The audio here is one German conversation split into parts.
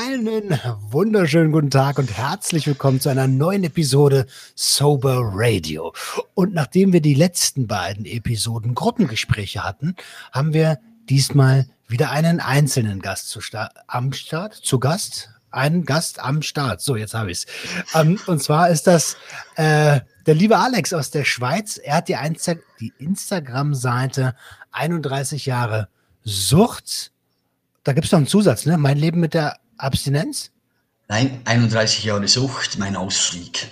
Einen wunderschönen guten Tag und herzlich willkommen zu einer neuen Episode Sober Radio. Und nachdem wir die letzten beiden Episoden Gruppengespräche hatten, haben wir diesmal wieder einen einzelnen Gast zu Sta am Start, zu Gast, einen Gast am Start. So, jetzt habe ich es. Ähm, und zwar ist das äh, der liebe Alex aus der Schweiz. Er hat die, Insta die Instagram-Seite 31 Jahre Sucht. Da gibt es noch einen Zusatz, ne? Mein Leben mit der Abstinenz? Nein, 31 Jahre Sucht, mein Ausstieg.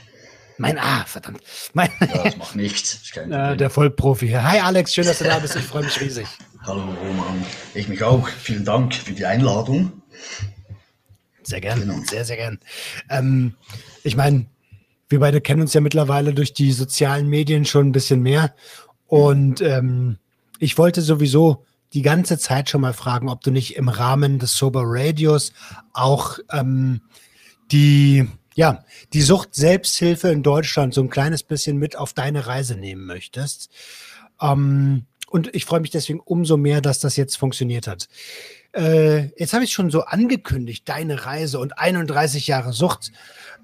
Mein A, ah, verdammt. Mein ja, das macht nichts. Äh, der Vollprofi. Hi Alex, schön, dass du da bist. Ich freue mich riesig. Hallo Roman. Ich mich auch. Vielen Dank für die Einladung. Sehr gern, genau. sehr, sehr gern. Ähm, ich meine, wir beide kennen uns ja mittlerweile durch die sozialen Medien schon ein bisschen mehr. Und ähm, ich wollte sowieso die ganze Zeit schon mal fragen, ob du nicht im Rahmen des Sober Radios auch ähm, die, ja, die Sucht Selbsthilfe in Deutschland so ein kleines bisschen mit auf deine Reise nehmen möchtest. Ähm, und ich freue mich deswegen umso mehr, dass das jetzt funktioniert hat. Äh, jetzt habe ich schon so angekündigt, deine Reise und 31 Jahre Sucht.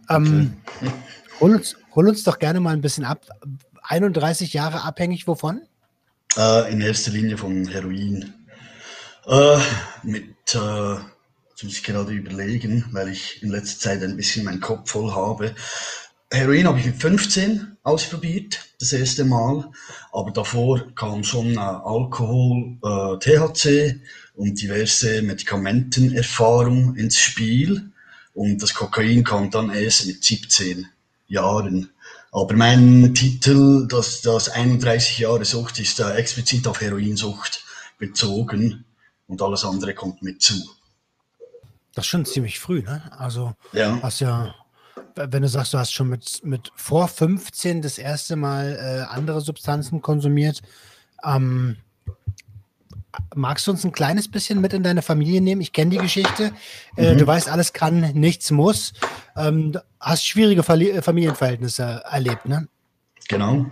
Ähm, okay. hol, uns, hol uns doch gerne mal ein bisschen ab. 31 Jahre abhängig wovon? Äh, in erster Linie von Heroin. Äh, mit, äh, jetzt muss ich gerade überlegen, weil ich in letzter Zeit ein bisschen meinen Kopf voll habe. Heroin habe ich mit 15 ausprobiert, das erste Mal. Aber davor kam schon äh, Alkohol, äh, THC und diverse Medikamentenerfahrung ins Spiel. Und das Kokain kam dann erst mit 17 Jahren. Aber mein Titel, das, das 31 Jahre Sucht, ist äh, explizit auf Heroinsucht bezogen und alles andere kommt mit zu. Das ist schon ziemlich früh, ne? Also ja. hast ja, wenn du sagst, du hast schon mit, mit vor 15 das erste Mal äh, andere Substanzen konsumiert, ähm, magst du uns ein kleines bisschen mit in deine Familie nehmen? Ich kenne die Geschichte. Äh, mhm. Du weißt, alles kann, nichts muss. Ähm, hast schwierige Familienverhältnisse erlebt, ne? Genau.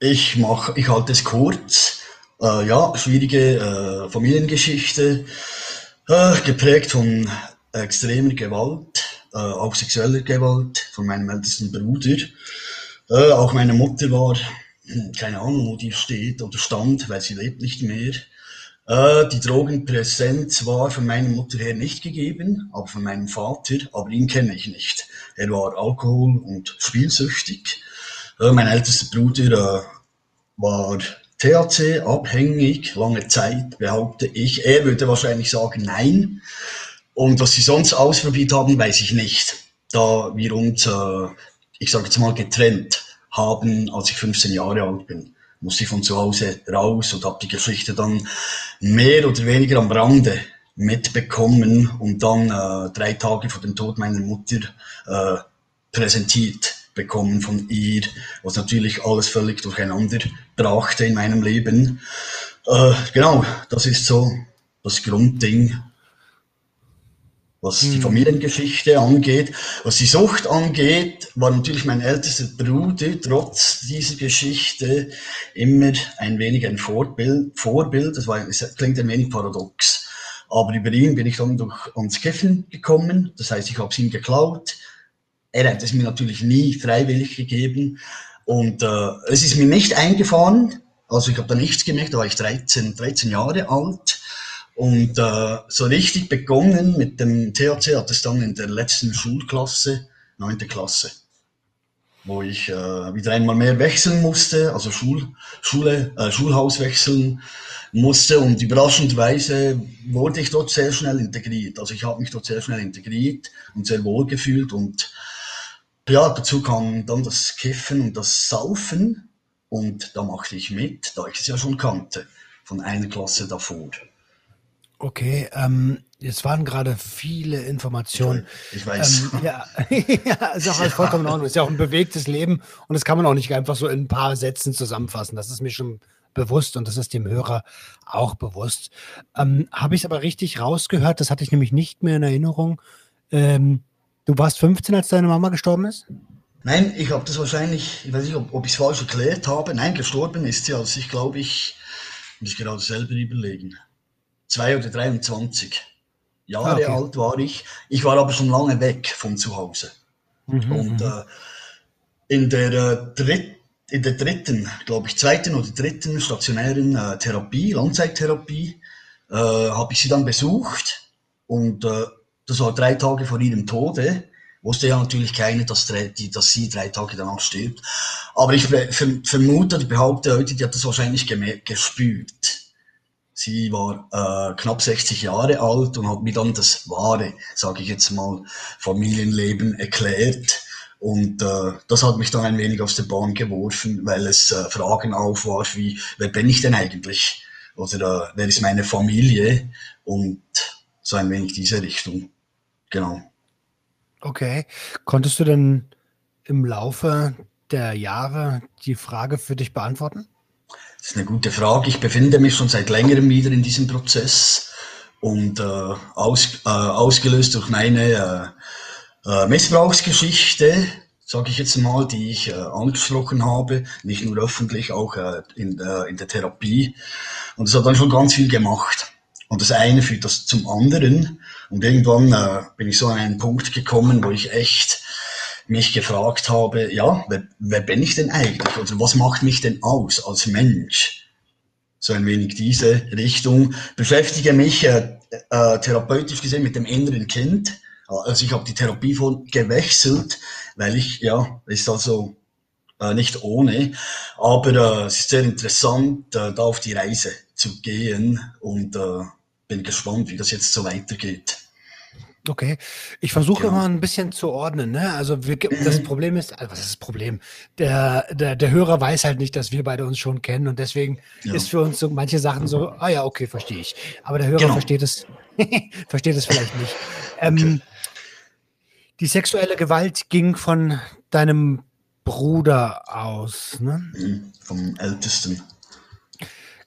Ich mach, ich halte es kurz. Äh, ja, schwierige äh, Familiengeschichte, äh, geprägt von extremer Gewalt, äh, auch sexueller Gewalt von meinem ältesten Bruder. Äh, auch meine Mutter war, hm, keine Ahnung, wo die steht oder stand, weil sie lebt nicht mehr. Äh, die Drogenpräsenz war von meiner Mutter her nicht gegeben, aber von meinem Vater, aber ihn kenne ich nicht. Er war alkohol- und spielsüchtig. Äh, mein ältester Bruder äh, war THC abhängig, lange Zeit, behaupte ich. Er würde wahrscheinlich sagen, nein. Und was sie sonst ausprobiert haben, weiß ich nicht. Da wir uns, ich sage jetzt mal, getrennt haben, als ich 15 Jahre alt bin musste ich von zu Hause raus und habe die Geschichte dann mehr oder weniger am Rande mitbekommen und dann äh, drei Tage vor dem Tod meiner Mutter äh, präsentiert bekommen von ihr, was natürlich alles völlig durcheinander brachte in meinem Leben. Äh, genau, das ist so das Grundding, was die hm. Familiengeschichte angeht. Was die Sucht angeht, war natürlich mein ältester Bruder trotz dieser Geschichte immer ein wenig ein Vorbild. Vorbild. Das, war, das klingt ein wenig paradox. Aber über ihn bin ich dann durch, ans Kiffen gekommen. Das heißt, ich habe es ihm geklaut. Er hat es mir natürlich nie freiwillig gegeben. Und äh, es ist mir nicht eingefahren. Also ich habe da nichts gemerkt, da war ich 13, 13 Jahre alt. Und äh, so richtig begonnen mit dem THC hat es dann in der letzten Schulklasse, neunte Klasse, wo ich äh, wieder einmal mehr wechseln musste, also Schul, Schule, äh, Schulhaus wechseln musste und überraschendweise wurde ich dort sehr schnell integriert. Also ich habe mich dort sehr schnell integriert und sehr wohl gefühlt und ja, dazu kam dann das Kiffen und das Saufen und da machte ich mit, da ich es ja schon kannte von einer Klasse davor. Okay, ähm, jetzt waren gerade viele Informationen. Ich weiß. Ähm, ja, ja, ist auch alles vollkommen in Ordnung. Ist ja auch ein bewegtes Leben und das kann man auch nicht einfach so in ein paar Sätzen zusammenfassen. Das ist mir schon bewusst und das ist dem Hörer auch bewusst. Ähm, Habe ich es aber richtig rausgehört, das hatte ich nämlich nicht mehr in Erinnerung. Ähm, du warst 15, als deine Mama gestorben ist? Nein, ich habe das wahrscheinlich, ich weiß nicht, ob, ob ich es falsch erklärt habe. Nein, gestorben ist sie, als ich glaube ich, muss gerade selber überlegen. 2 oder 23. Jahre okay. alt war ich. Ich war aber schon lange weg von zu Hause. Mhm, und mhm. äh, in der äh, dritten in der dritten, glaube ich, zweiten oder dritten stationären äh, Therapie, Langzeittherapie, äh, habe ich sie dann besucht und äh, das war drei Tage vor ihrem Tode. Wusste ja natürlich keine, dass, die, dass sie drei Tage danach stirbt. Aber ich vermute, behaupte heute, die hat das wahrscheinlich gespürt. Sie war äh, knapp 60 Jahre alt und hat mir dann das wahre, sage ich jetzt mal, Familienleben erklärt. Und äh, das hat mich dann ein wenig aus der Bahn geworfen, weil es äh, Fragen aufwarf wie, wer bin ich denn eigentlich? Oder äh, wer ist meine Familie? Und so ein wenig diese Richtung. Genau. Okay. Konntest du denn im Laufe der Jahre die Frage für dich beantworten? Das ist eine gute Frage. Ich befinde mich schon seit längerem wieder in diesem Prozess und äh, aus, äh, ausgelöst durch meine äh, äh, Missbrauchsgeschichte, sage ich jetzt mal, die ich äh, angesprochen habe, nicht nur öffentlich, auch äh, in, äh, in der Therapie. Und das hat dann schon ganz viel gemacht. Und das eine führt das zum anderen. Und irgendwann äh, bin ich so an einen Punkt gekommen, wo ich echt mich gefragt habe, ja, wer, wer bin ich denn eigentlich? Oder was macht mich denn aus als Mensch? So ein wenig diese Richtung. Beschäftige mich äh, äh, therapeutisch gesehen mit dem inneren Kind. Also ich habe die Therapie von gewechselt, weil ich, ja, ist also äh, nicht ohne, aber äh, es ist sehr interessant, äh, da auf die Reise zu gehen und äh, bin gespannt, wie das jetzt so weitergeht. Okay, ich versuche ja. immer ein bisschen zu ordnen. Ne? Also wir, das Problem ist, also was ist das Problem? Der, der, der Hörer weiß halt nicht, dass wir beide uns schon kennen und deswegen ja. ist für uns so manche Sachen so, ah ja, okay, verstehe ich. Aber der Hörer genau. versteht es, versteht es vielleicht nicht. Ähm, okay. Die sexuelle Gewalt ging von deinem Bruder aus, ne? Mhm, vom Ältesten.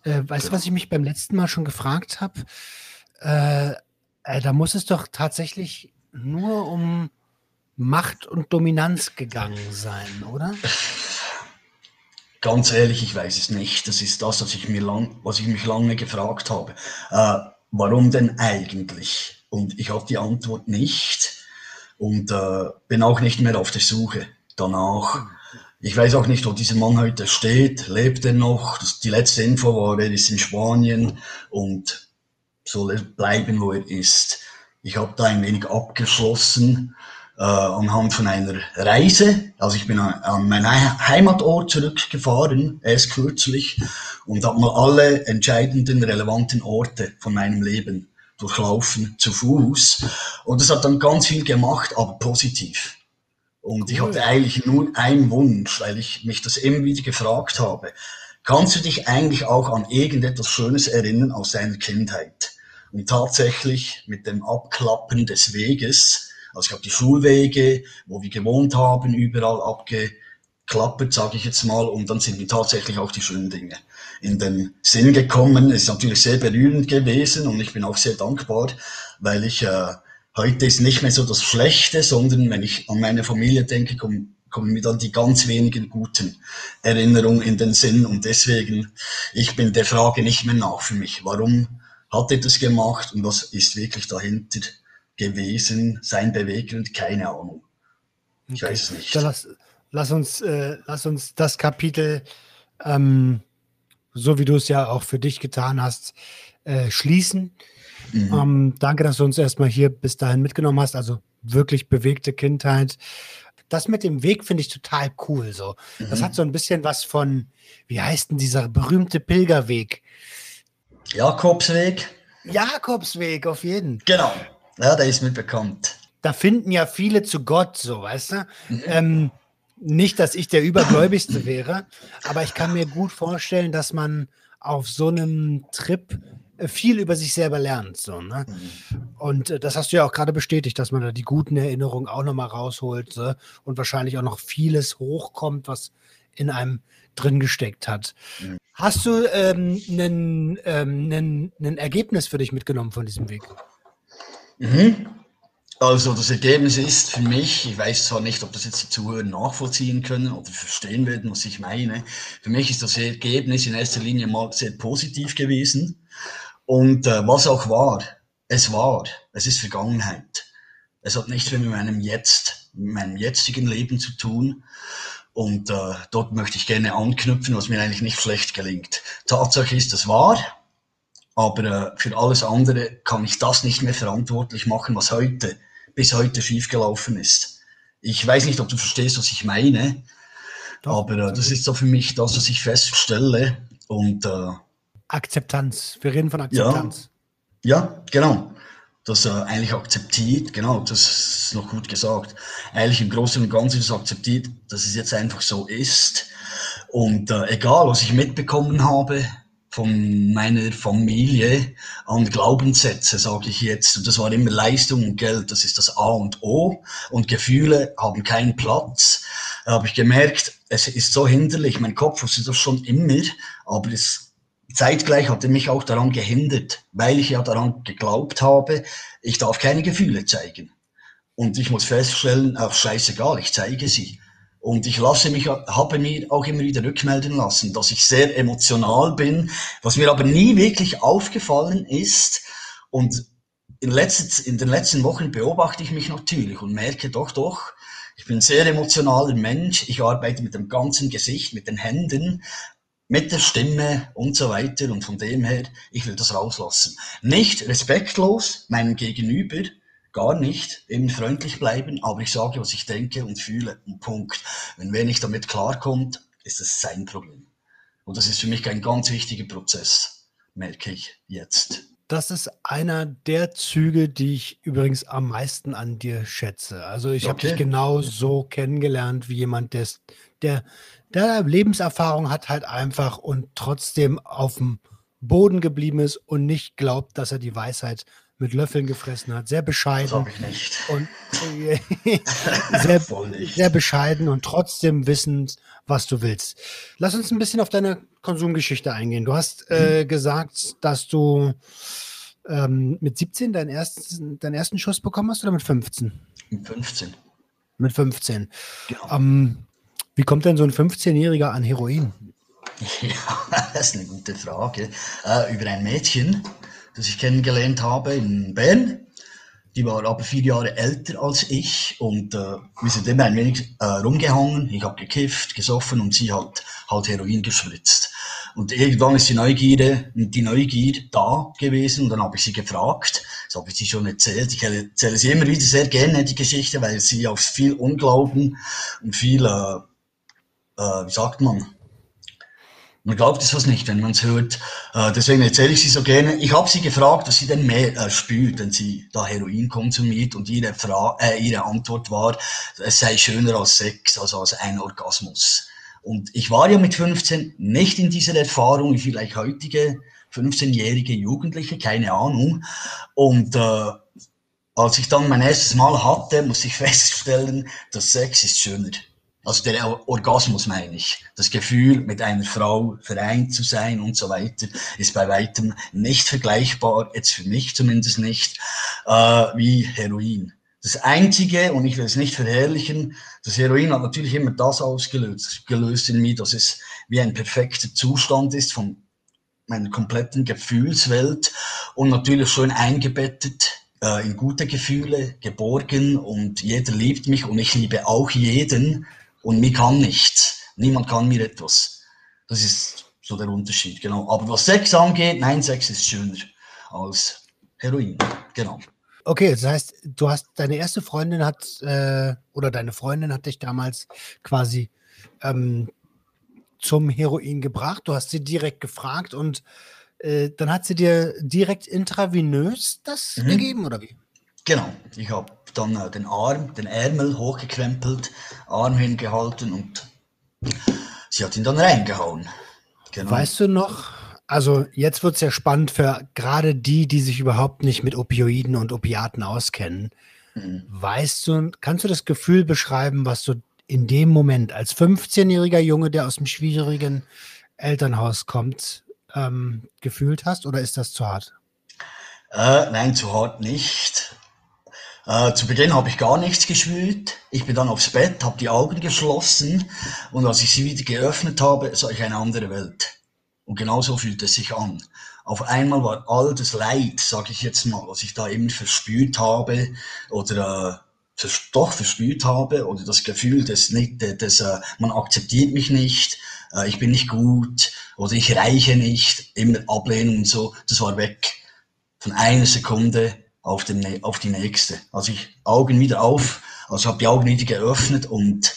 Äh, weißt du, was ich mich beim letzten Mal schon gefragt habe? Äh, äh, da muss es doch tatsächlich nur um Macht und Dominanz gegangen sein, oder? Ganz ehrlich, ich weiß es nicht. Das ist das, was ich, mir lang, was ich mich lange gefragt habe. Äh, warum denn eigentlich? Und ich habe die Antwort nicht und äh, bin auch nicht mehr auf der Suche danach. Ich weiß auch nicht, wo dieser Mann heute steht. Lebt er noch? Das, die letzte Info war, er ist in Spanien und soll er bleiben, wo er ist. Ich habe da ein wenig abgeschlossen äh, anhand von einer Reise. Also ich bin an, an meinen Heimatort zurückgefahren, erst kürzlich, und habe mal alle entscheidenden, relevanten Orte von meinem Leben durchlaufen, zu Fuß. Und das hat dann ganz viel gemacht, aber positiv. Und ich hatte eigentlich nur einen Wunsch, weil ich mich das immer wieder gefragt habe. Kannst du dich eigentlich auch an irgendetwas Schönes erinnern aus deiner Kindheit? Und tatsächlich mit dem Abklappen des Weges, also ich habe die Schulwege, wo wir gewohnt haben, überall abgeklappert, sage ich jetzt mal, und dann sind mir tatsächlich auch die schönen Dinge in den Sinn gekommen. Es ist natürlich sehr berührend gewesen und ich bin auch sehr dankbar, weil ich äh, Heute ist nicht mehr so das Schlechte, sondern wenn ich an meine Familie denke, kommen, kommen mir dann die ganz wenigen guten Erinnerungen in den Sinn. Und deswegen, ich bin der Frage nicht mehr nach für mich. Warum hat er das gemacht und was ist wirklich dahinter gewesen, sein Beweggrund? Keine Ahnung. Ich okay. weiß es nicht. Dann lass, lass, uns, äh, lass uns das Kapitel, ähm, so wie du es ja auch für dich getan hast, äh, schließen. Mhm. Ähm, danke, dass du uns erstmal hier bis dahin mitgenommen hast. Also wirklich bewegte Kindheit. Das mit dem Weg finde ich total cool. So. Mhm. Das hat so ein bisschen was von, wie heißt denn dieser berühmte Pilgerweg? Jakobsweg. Jakobsweg, auf jeden. Genau. Ja, der ist mir bekannt. Da finden ja viele zu Gott, so, weißt du? Mhm. Ähm, nicht, dass ich der Übergläubigste wäre, aber ich kann mir gut vorstellen, dass man auf so einem Trip viel über sich selber lernt. So, ne? Mhm. Und äh, das hast du ja auch gerade bestätigt, dass man da die guten Erinnerungen auch nochmal rausholt so, und wahrscheinlich auch noch vieles hochkommt, was in einem drin gesteckt hat. Mhm. Hast du ein ähm, ähm, Ergebnis für dich mitgenommen von diesem Weg? Mhm. Also das Ergebnis ist für mich, ich weiß zwar nicht, ob das jetzt die Zuhörer nachvollziehen können oder verstehen werden, was ich meine. Für mich ist das Ergebnis in erster Linie mal sehr positiv gewesen. Und äh, was auch war, es war, es ist Vergangenheit. Es hat nichts mehr mit meinem Jetzt, mit meinem jetzigen Leben zu tun. Und äh, dort möchte ich gerne anknüpfen, was mir eigentlich nicht schlecht gelingt. Tatsache ist, es war, aber äh, für alles andere kann ich das nicht mehr verantwortlich machen, was heute, bis heute schiefgelaufen ist. Ich weiß nicht, ob du verstehst, was ich meine, Doch, aber äh, das ist so für mich das, was ich feststelle. Und äh, Akzeptanz. Wir reden von Akzeptanz. Ja, ja genau. Das äh, eigentlich akzeptiert, genau, das ist noch gut gesagt. Eigentlich im Großen und Ganzen das akzeptiert, dass es jetzt einfach so ist. Und äh, egal, was ich mitbekommen habe, von meiner Familie an Glaubenssätze, sage ich jetzt. Und das war immer Leistung und Geld, das ist das A und O. Und Gefühle haben keinen Platz. Habe ich gemerkt, es ist so hinderlich. Mein Kopf wusste das schon immer, aber es zeitgleich hat er mich auch daran gehindert, weil ich ja daran geglaubt habe, ich darf keine Gefühle zeigen. Und ich muss feststellen, auch scheißegal, ich zeige sie. Und ich lasse mich, habe mir auch immer wieder rückmelden lassen, dass ich sehr emotional bin, was mir aber nie wirklich aufgefallen ist. Und in, letzten, in den letzten Wochen beobachte ich mich natürlich und merke doch, doch, ich bin ein sehr emotionaler Mensch. Ich arbeite mit dem ganzen Gesicht, mit den Händen, mit der Stimme und so weiter. Und von dem her, ich will das rauslassen. Nicht respektlos meinem Gegenüber, gar nicht, eben freundlich bleiben, aber ich sage, was ich denke und fühle, und Punkt. Wenn wer nicht damit klarkommt, ist es sein Problem. Und das ist für mich ein ganz wichtiger Prozess, merke ich jetzt. Das ist einer der Züge, die ich übrigens am meisten an dir schätze. Also ich okay. habe dich genau so kennengelernt, wie jemand, der, der, der Lebenserfahrung hat halt einfach und trotzdem auf dem Boden geblieben ist und nicht glaubt, dass er die Weisheit mit Löffeln gefressen hat. Sehr bescheiden. Das ich nicht. Und sehr, sehr bescheiden und trotzdem wissend, was du willst. Lass uns ein bisschen auf deine Konsumgeschichte eingehen. Du hast äh, mhm. gesagt, dass du ähm, mit 17 deinen ersten, deinen ersten Schuss bekommen hast oder mit 15? Mit 15. Mit 15. Genau. Ähm, wie kommt denn so ein 15-Jähriger an Heroin? Ja, das ist eine gute Frage. Äh, über ein Mädchen, das ich kennengelernt habe in Bern. Die war aber vier Jahre älter als ich und äh, wir sind immer ein wenig äh, rumgehangen. Ich habe gekifft, gesoffen und sie hat halt Heroin gespritzt. Und irgendwann ist die Neugierde, die Neugier da gewesen und dann habe ich sie gefragt. Das habe ich sie schon erzählt. Ich erzähle sie immer wieder sehr gerne, die Geschichte, weil sie auf viel Unglauben und viel, äh, äh, wie sagt man, man glaubt es was nicht, wenn man es hört. Äh, deswegen erzähle ich sie so gerne. Ich habe sie gefragt, was sie denn mehr äh, spürt, wenn sie da Heroin konsumiert und ihre, Fra äh, ihre Antwort war, es sei schöner als Sex, also als ein Orgasmus. Und ich war ja mit 15 nicht in dieser Erfahrung wie vielleicht heutige 15-jährige Jugendliche, keine Ahnung. Und äh, als ich dann mein erstes Mal hatte, muss ich feststellen, dass Sex ist schöner. Also der Orgasmus meine ich. Das Gefühl, mit einer Frau vereint zu sein und so weiter, ist bei weitem nicht vergleichbar, jetzt für mich zumindest nicht, äh, wie Heroin. Das Einzige, und ich will es nicht verherrlichen, das Heroin hat natürlich immer das ausgelöst gelöst in mir, dass es wie ein perfekter Zustand ist von meiner kompletten Gefühlswelt und natürlich schön eingebettet äh, in gute Gefühle, geborgen und jeder liebt mich und ich liebe auch jeden und mir kann nichts. Niemand kann mir etwas. Das ist so der Unterschied, genau. Aber was Sex angeht, nein, Sex ist schöner als Heroin, genau. Okay, das heißt, du hast deine erste Freundin hat äh, oder deine Freundin hat dich damals quasi ähm, zum Heroin gebracht. Du hast sie direkt gefragt und äh, dann hat sie dir direkt intravenös das mhm. gegeben oder wie? Genau, ich habe dann äh, den Arm, den Ärmel hochgekrempelt, Arm hingehalten und sie hat ihn dann reingehauen. Genau. Weißt du noch, also jetzt wird es ja spannend für gerade die, die sich überhaupt nicht mit Opioiden und Opiaten auskennen. Mhm. Weißt du, kannst du das Gefühl beschreiben, was du in dem Moment als 15-jähriger Junge, der aus einem schwierigen Elternhaus kommt, ähm, gefühlt hast oder ist das zu hart? Äh, nein, zu hart nicht. Äh, zu Beginn habe ich gar nichts gespürt. Ich bin dann aufs Bett, habe die Augen geschlossen und als ich sie wieder geöffnet habe, sah ich eine andere Welt. Und genauso fühlt es sich an. auf einmal war all das Leid, sage ich jetzt mal, was ich da eben verspürt habe oder äh, doch verspürt habe oder das Gefühl, dass nicht, dass äh, man akzeptiert mich nicht, äh, ich bin nicht gut oder ich reiche nicht, immer ablehnen und so, das war weg. Von einer Sekunde auf, den, auf die nächste. Also ich Augen wieder auf, also habe die Augen wieder geöffnet und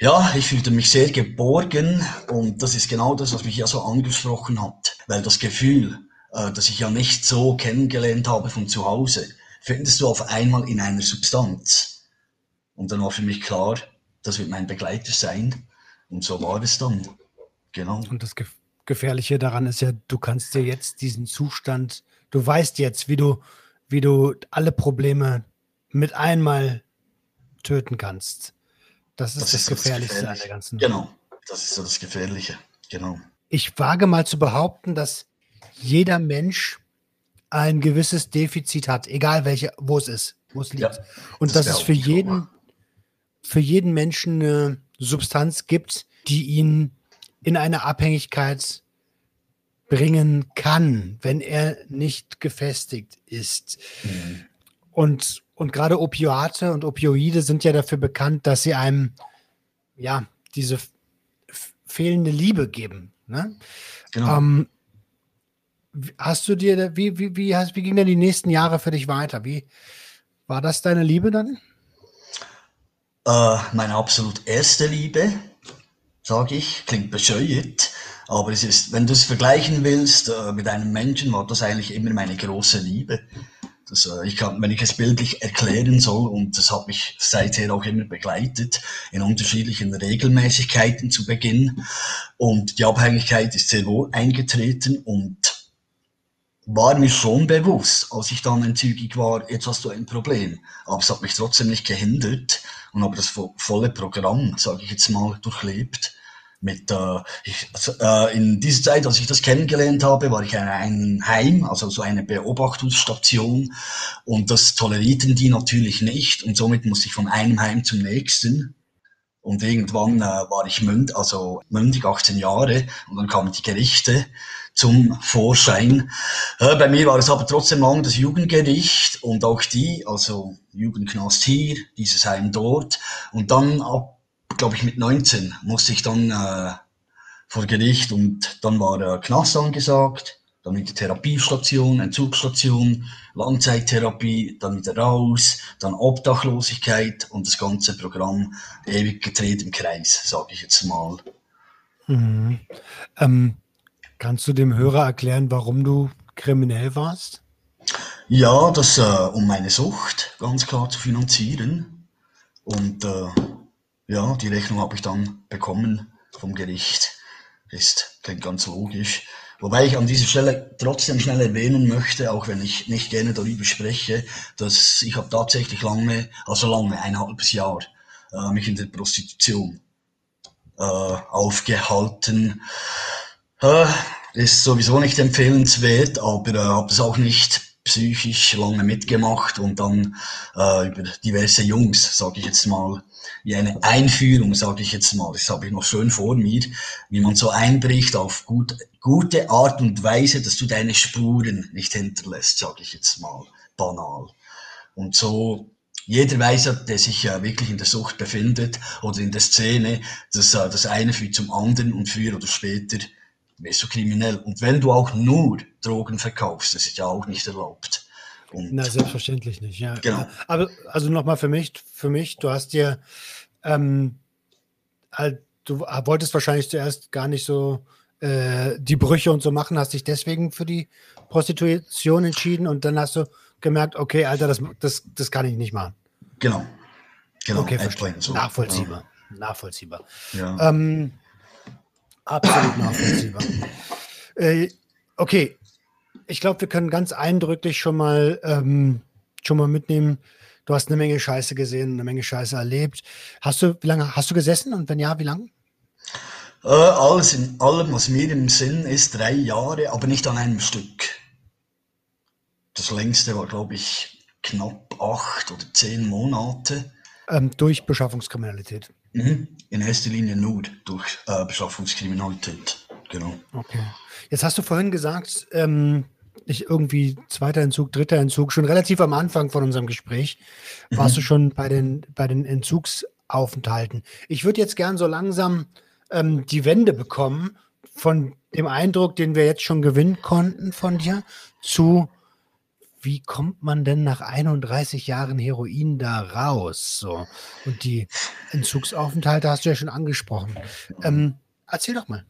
ja, ich fühlte mich sehr geborgen und das ist genau das, was mich ja so angesprochen hat. Weil das Gefühl, äh, das ich ja nicht so kennengelernt habe von zu Hause, findest du auf einmal in einer Substanz. Und dann war für mich klar, das wird mein Begleiter sein. Und so war es dann. Genau. Und das Gefährliche daran ist ja, du kannst dir jetzt diesen Zustand, du weißt jetzt, wie du, wie du alle Probleme mit einmal töten kannst. Das ist das, das ist Gefährlichste gefährlich. an der ganzen Genau, das ist so das Gefährliche. Genau. Ich wage mal zu behaupten, dass jeder Mensch ein gewisses Defizit hat, egal welche, wo es ist, wo es liegt. Ja, Und das dass es für jeden, für jeden Menschen eine Substanz gibt, die ihn in eine Abhängigkeit bringen kann, wenn er nicht gefestigt ist. Mhm. Und und gerade Opioate und Opioide sind ja dafür bekannt, dass sie einem ja diese fehlende Liebe geben. Ne? Genau. Ähm, hast du dir, wie, wie, wie, hast, wie ging denn die nächsten Jahre für dich weiter? Wie war das deine Liebe dann? Äh, meine absolut erste Liebe, sage ich, klingt bescheuert, aber es ist, wenn du es vergleichen willst äh, mit einem Menschen, war das eigentlich immer meine große Liebe. Das, äh, ich kann, wenn ich es bildlich erklären soll, und das hat mich seither auch immer begleitet, in unterschiedlichen Regelmäßigkeiten zu Beginn. Und die Abhängigkeit ist sehr wohl eingetreten und war mir schon bewusst, als ich dann entzügig war, jetzt hast du ein Problem. Aber es hat mich trotzdem nicht gehindert und habe das volle Programm, sage ich jetzt mal, durchlebt mit äh, ich, also, äh, in dieser Zeit, als ich das kennengelernt habe, war ich in einem Heim, also so eine Beobachtungsstation. Und das tolerierten die natürlich nicht. Und somit musste ich von einem Heim zum nächsten. Und irgendwann äh, war ich münd, also mündig, 18 Jahre. Und dann kamen die Gerichte zum Vorschein. Äh, bei mir war es aber trotzdem lang das Jugendgericht. Und auch die, also Jugendknast hier, dieses Heim dort. Und dann ab glaube ich, mit 19 musste ich dann äh, vor Gericht und dann war äh, Knast angesagt, dann wieder Therapiestation, Entzugsstation, Langzeittherapie, dann wieder raus, dann Obdachlosigkeit und das ganze Programm ewig gedreht im Kreis, sage ich jetzt mal. Mhm. Ähm, kannst du dem Hörer erklären, warum du kriminell warst? Ja, das äh, um meine Sucht ganz klar zu finanzieren. Und äh, ja, die Rechnung habe ich dann bekommen vom Gericht. Ist, klingt ganz logisch. Wobei ich an dieser Stelle trotzdem schnell erwähnen möchte, auch wenn ich nicht gerne darüber spreche, dass ich habe tatsächlich lange, also lange, ein halbes Jahr, äh, mich in der Prostitution äh, aufgehalten. Äh, ist sowieso nicht empfehlenswert, aber äh, habe es auch nicht psychisch lange mitgemacht und dann äh, über diverse Jungs, sage ich jetzt mal, wie eine Einführung, sage ich jetzt mal, das habe ich noch schön vor mir, wie man so einbricht auf gut, gute Art und Weise, dass du deine Spuren nicht hinterlässt, sage ich jetzt mal, banal. Und so jeder weiß, der sich ja wirklich in der Sucht befindet oder in der Szene, dass äh, das eine führt zum anderen und früher oder später wirst du kriminell. Und wenn du auch nur Drogen verkaufst, das ist ja auch nicht erlaubt. Und Na, selbstverständlich nicht, ja. Genau. Aber also nochmal für mich, für mich, du hast dir, ähm, halt, du wolltest wahrscheinlich zuerst gar nicht so äh, die Brüche und so machen, hast dich deswegen für die Prostitution entschieden und dann hast du gemerkt, okay, Alter, das, das, das kann ich nicht machen. Genau. Genau, okay, verstehe. So. Nachvollziehbar. Ja. Nachvollziehbar. Ja. Ähm, absolut nachvollziehbar. Äh, okay, ich glaube, wir können ganz eindrücklich schon mal, ähm, schon mal mitnehmen. Du hast eine Menge Scheiße gesehen, eine Menge Scheiße erlebt. Hast du, wie lange hast du gesessen und wenn ja, wie lange? Äh, alles in allem, was mir im Sinn ist, drei Jahre, aber nicht an einem Stück. Das längste war, glaube ich, knapp acht oder zehn Monate. Ähm, durch Beschaffungskriminalität. Mhm. In erster Linie nur durch äh, Beschaffungskriminalität. genau. Okay. Jetzt hast du vorhin gesagt, ähm, ich irgendwie zweiter Entzug, dritter Entzug, schon relativ am Anfang von unserem Gespräch warst mhm. du schon bei den, bei den Entzugsaufenthalten. Ich würde jetzt gern so langsam ähm, die Wende bekommen von dem Eindruck, den wir jetzt schon gewinnen konnten von dir, zu wie kommt man denn nach 31 Jahren Heroin da raus? So. Und die Entzugsaufenthalte hast du ja schon angesprochen. Ähm, erzähl doch mal.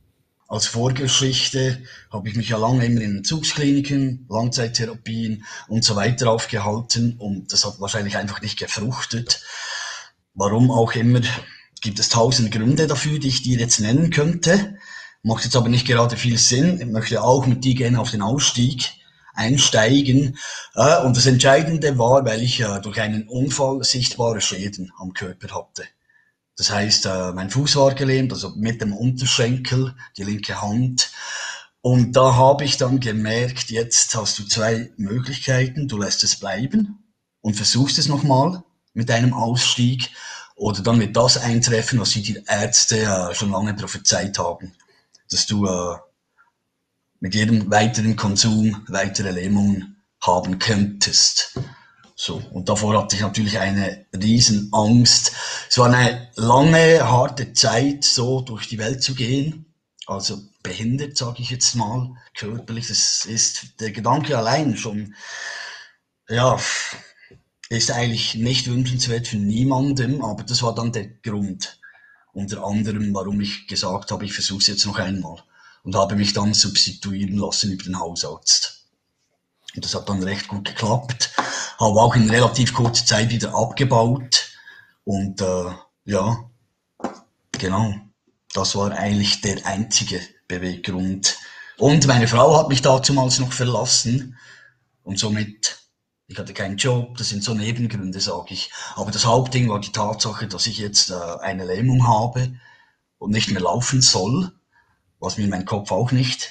Als Vorgeschichte habe ich mich ja lange immer in Entzugskliniken, Langzeittherapien und so weiter aufgehalten und das hat wahrscheinlich einfach nicht gefruchtet. Warum auch immer, gibt es tausend Gründe dafür, die ich dir jetzt nennen könnte. Macht jetzt aber nicht gerade viel Sinn. Ich möchte auch mit dir gerne auf den Ausstieg einsteigen. Äh, und das Entscheidende war, weil ich äh, durch einen Unfall sichtbare Schäden am Körper hatte. Das heißt, äh, mein Fuß war gelähmt, also mit dem Unterschenkel, die linke Hand. Und da habe ich dann gemerkt, jetzt hast du zwei Möglichkeiten. Du lässt es bleiben und versuchst es nochmal mit einem Ausstieg oder dann wird das eintreffen, was die Ärzte äh, schon lange prophezeit haben, dass du äh, mit jedem weiteren Konsum weitere Lähmungen haben könntest. So, und davor hatte ich natürlich eine riesen Angst. Es war eine lange, harte Zeit, so durch die Welt zu gehen. Also behindert, sage ich jetzt mal, körperlich. Das ist der Gedanke allein schon, ja, ist eigentlich nicht wünschenswert für niemandem, aber das war dann der Grund. Unter anderem, warum ich gesagt habe, ich versuche es jetzt noch einmal. Und habe mich dann substituieren lassen über den Hausarzt. Und das hat dann recht gut geklappt. Habe auch in relativ kurzer Zeit wieder abgebaut. Und äh, ja, genau, das war eigentlich der einzige Beweggrund. Und meine Frau hat mich dazumals noch verlassen. Und somit, ich hatte keinen Job, das sind so Nebengründe, sage ich. Aber das Hauptding war die Tatsache, dass ich jetzt äh, eine Lähmung habe und nicht mehr laufen soll, was mir mein Kopf auch nicht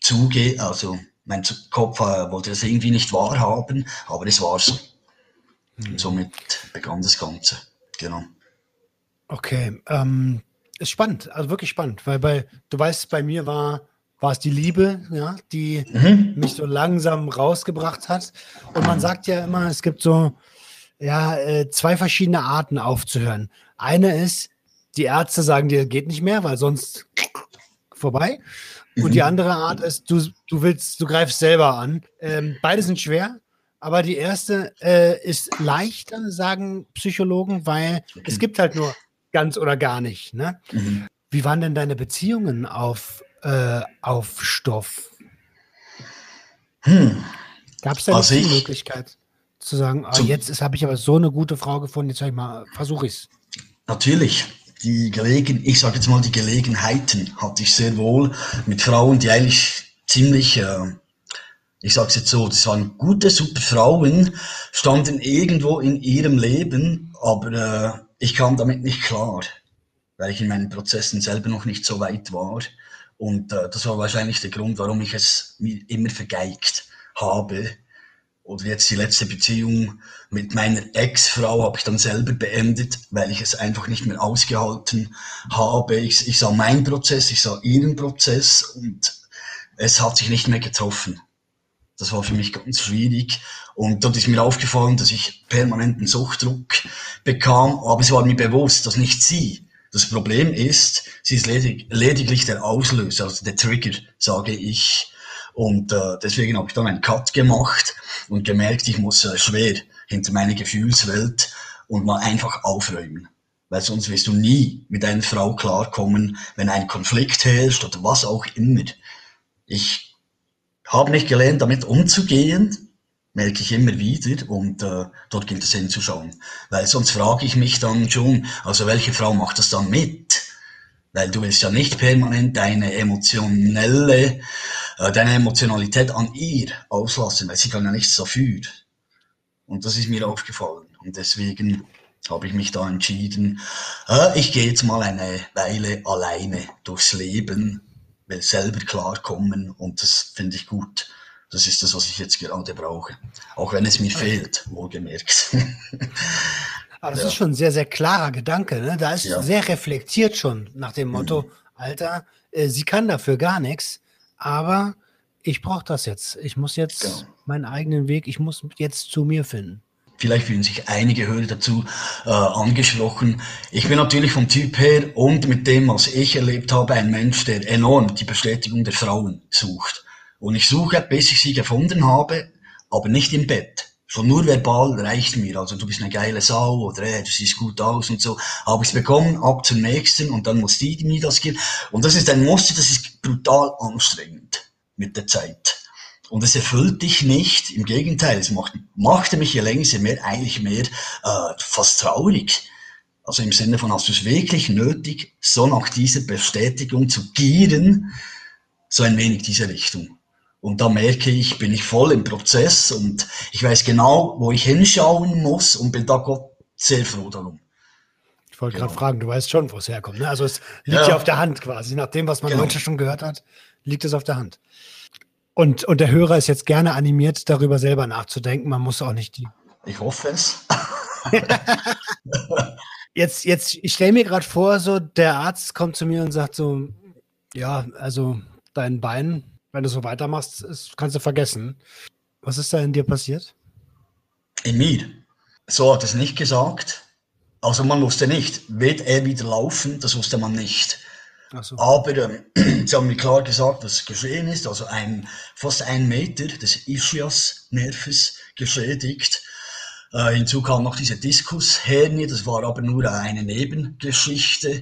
zugeht, also mein Kopf äh, wollte das irgendwie nicht wahrhaben, aber es war so. Mhm. Und somit begann das Ganze. Genau. Okay, ähm, ist spannend, also wirklich spannend, weil bei, du weißt, bei mir war, war es die Liebe, ja, die mhm. mich so langsam rausgebracht hat. Und man sagt ja immer, es gibt so ja, äh, zwei verschiedene Arten aufzuhören. Eine ist, die Ärzte sagen dir, geht nicht mehr, weil sonst vorbei. Und die mhm. andere Art ist, du, du willst, du greifst selber an. Ähm, beide sind schwer, aber die erste äh, ist leichter, sagen Psychologen, weil es gibt halt nur ganz oder gar nicht. Ne? Mhm. Wie waren denn deine Beziehungen auf, äh, auf Stoff? Hm. Gab es da also die Möglichkeit zu sagen, oh, jetzt habe ich aber so eine gute Frau gefunden, jetzt ich mal, versuche ich es. Natürlich die Gelegen, ich sage jetzt mal die Gelegenheiten hatte ich sehr wohl mit Frauen, die eigentlich ziemlich, äh, ich sage es jetzt so, das waren gute, super Frauen, standen irgendwo in ihrem Leben, aber äh, ich kam damit nicht klar, weil ich in meinen Prozessen selber noch nicht so weit war. Und äh, das war wahrscheinlich der Grund, warum ich es mir immer vergeigt habe oder jetzt die letzte Beziehung mit meiner Ex-Frau habe ich dann selber beendet, weil ich es einfach nicht mehr ausgehalten habe. Ich, ich sah meinen Prozess, ich sah ihren Prozess und es hat sich nicht mehr getroffen. Das war für mich ganz schwierig. Und dort ist mir aufgefallen, dass ich permanenten Suchtdruck bekam, aber es war mir bewusst, dass nicht sie das Problem ist. Sie ist ledig, lediglich der Auslöser, also der Trigger, sage ich. Und äh, deswegen habe ich dann einen Cut gemacht und gemerkt, ich muss äh, schwer hinter meine Gefühlswelt und mal einfach aufräumen. Weil sonst wirst du nie mit einer Frau klarkommen, wenn ein Konflikt herrscht oder was auch immer. Ich habe nicht gelernt, damit umzugehen, merke ich immer wieder und äh, dort gilt es hinzuschauen. Weil sonst frage ich mich dann schon, also welche Frau macht das dann mit? Weil du willst ja nicht permanent deine emotionelle deine Emotionalität an ihr auslassen, weil sie kann ja nichts dafür. Und das ist mir aufgefallen. Und deswegen habe ich mich da entschieden, äh, ich gehe jetzt mal eine Weile alleine durchs Leben, will selber klarkommen und das finde ich gut. Das ist das, was ich jetzt gerade brauche. Auch wenn es mir fehlt, wohlgemerkt. Aber das ja. ist schon ein sehr, sehr klarer Gedanke. Ne? Da ist ja. sehr reflektiert schon nach dem Motto, mhm Alter, äh, sie kann dafür gar nichts, aber ich brauche das jetzt. Ich muss jetzt genau. meinen eigenen Weg, ich muss jetzt zu mir finden. Vielleicht fühlen sich einige Hörer dazu äh, angesprochen. Ich bin natürlich vom Typ her und mit dem, was ich erlebt habe, ein Mensch, der enorm die Bestätigung der Frauen sucht. Und ich suche, bis ich sie gefunden habe, aber nicht im Bett. Schon nur verbal reicht mir. Also du bist eine geile Sau oder hey, du siehst gut aus und so. Habe ich es bekommen, ab zum nächsten und dann muss die mir das geben. Und das ist ein Muster, das ist brutal anstrengend mit der Zeit. Und es erfüllt dich nicht, im Gegenteil, es macht, machte mich je länger, je mehr, eigentlich mehr äh, fast traurig. Also im Sinne von, hast du es wirklich nötig, so nach dieser Bestätigung zu gieren, so ein wenig diese Richtung. Und da merke ich, bin ich voll im Prozess und ich weiß genau, wo ich hinschauen muss und bin da Gott sehr froh darum. Ich wollte genau. gerade fragen, du weißt schon, wo es herkommt. Ne? Also es liegt ja. ja. auf der Hand quasi. Nach dem, was man genau. heute schon gehört hat, liegt es auf der Hand. Und, und der Hörer ist jetzt gerne animiert, darüber selber nachzudenken. Man muss auch nicht die. Ich hoffe es. jetzt, jetzt, ich stelle mir gerade vor, so der Arzt kommt zu mir und sagt so, ja, also dein Bein, wenn du so weitermachst, ist, kannst du vergessen. Was ist da in dir passiert? In mir. So hat es nicht gesagt. Also man wusste nicht, wird er wieder laufen, das wusste man nicht. So. Aber ähm, sie haben mir klar gesagt, was geschehen ist. Also ein, fast ein Meter des Ischias-Nerves geschädigt. Äh, hinzu kam noch diese Diskushernie, das war aber nur eine Nebengeschichte.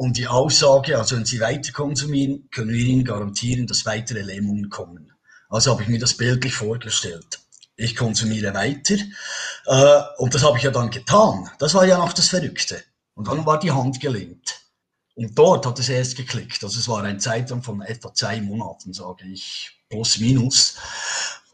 Und die Aussage, also wenn Sie weiter konsumieren, können wir Ihnen garantieren, dass weitere Lähmungen kommen. Also habe ich mir das bildlich vorgestellt. Ich konsumiere weiter. Äh, und das habe ich ja dann getan. Das war ja noch das Verrückte. Und dann war die Hand gelähmt. Und dort hat es erst geklickt. Also es war ein Zeitraum von etwa zwei Monaten, sage ich, plus minus.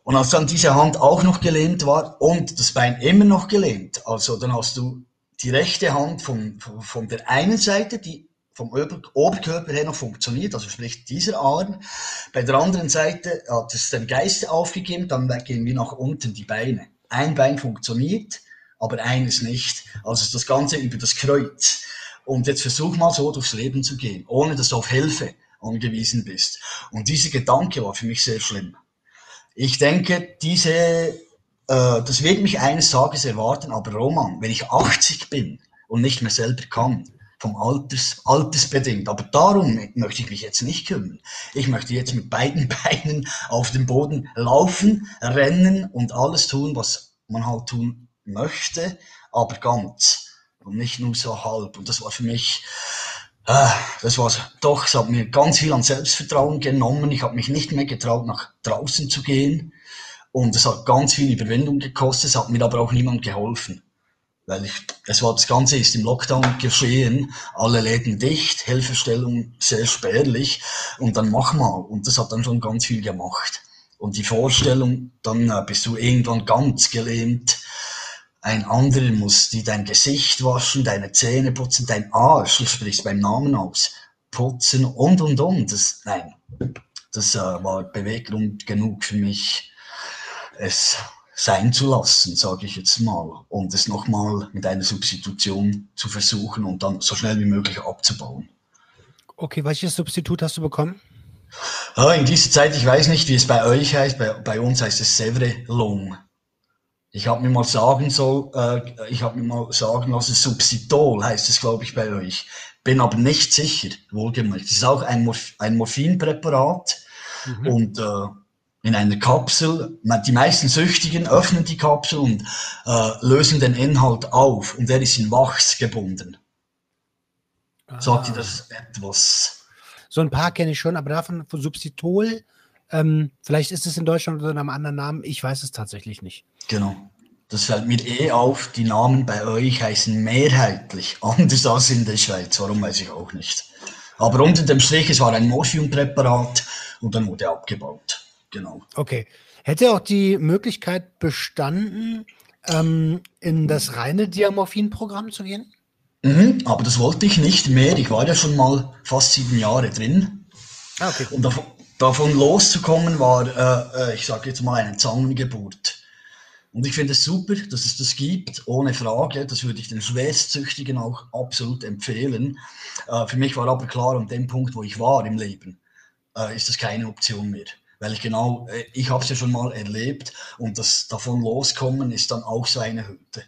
Und als dann diese Hand auch noch gelähmt war und das Bein immer noch gelähmt, also dann hast du die rechte Hand von, von, der einen Seite, die vom Ober Oberkörper her noch funktioniert, also sprich dieser Arm. Bei der anderen Seite hat es den Geist aufgegeben, dann gehen wir nach unten die Beine. Ein Bein funktioniert, aber eines nicht. Also das Ganze über das Kreuz. Und jetzt versuch mal so durchs Leben zu gehen, ohne dass du auf Hilfe angewiesen bist. Und dieser Gedanke war für mich sehr schlimm. Ich denke, diese, äh, das wird mich eines Tages erwarten, aber Roman, wenn ich 80 bin und nicht mehr selber kann, vom Alters, altersbedingt. Aber darum möchte ich mich jetzt nicht kümmern. Ich möchte jetzt mit beiden Beinen auf dem Boden laufen, rennen und alles tun, was man halt tun möchte, aber ganz und nicht nur so halb. Und das war für mich, äh, das war doch, es hat mir ganz viel an Selbstvertrauen genommen. Ich habe mich nicht mehr getraut, nach draußen zu gehen. Und es hat ganz viel Überwindung gekostet, es hat mir aber auch niemand geholfen. Weil ich, es war, das Ganze ist im Lockdown geschehen, alle Läden dicht, Hilfestellung sehr spärlich. Und dann mach mal. Und das hat dann schon ganz viel gemacht. Und die Vorstellung, dann äh, bist du irgendwann ganz gelähmt, ein anderer muss die dein Gesicht waschen, deine Zähne putzen, dein Arsch, du sprichst beim Namen aus, putzen und und und. Das, nein, das äh, war Beweggrund genug für mich, es sein zu lassen, sage ich jetzt mal, und es nochmal mit einer Substitution zu versuchen und dann so schnell wie möglich abzubauen. Okay, welches Substitut hast du bekommen? Ja, in dieser Zeit, ich weiß nicht, wie es bei euch heißt, bei, bei uns heißt es Sevrelong. Ich habe mir mal sagen so, äh, ich habe mir mal sagen lassen, Subsitol heißt es, glaube ich, bei euch. Bin aber nicht sicher, wohlgemerkt. Es ist auch ein, Morph ein Morphinpräparat mhm. und äh, in einer Kapsel. Die meisten Süchtigen öffnen die Kapsel und äh, lösen den Inhalt auf und der ist in Wachs gebunden. Ah. Sagt ihr das etwas? So ein paar kenne ich schon, aber davon von Subsitol ähm, vielleicht ist es in Deutschland unter einem anderen Namen. Ich weiß es tatsächlich nicht. Genau. Das fällt mir eh auf. Die Namen bei euch heißen mehrheitlich anders als in der Schweiz. Warum weiß ich auch nicht. Aber unter dem Strich, es war ein Morphiumpräparat und dann wurde abgebaut. Genau. Okay. Hätte auch die Möglichkeit bestanden, ähm, in das reine Diamorphin-Programm zu gehen? Mhm, aber das wollte ich nicht mehr. Ich war ja schon mal fast sieben Jahre drin. Ah, okay. Und davon, davon loszukommen war, äh, äh ich sage jetzt mal, eine Zangengeburt. Und ich finde es super, dass es das gibt, ohne Frage. Das würde ich den Schwerstsüchtigen auch absolut empfehlen. Äh, für mich war aber klar, an dem Punkt, wo ich war im Leben, äh, ist das keine Option mehr. Weil ich genau, äh, ich habe es ja schon mal erlebt und das davon loskommen ist dann auch so eine Hütte,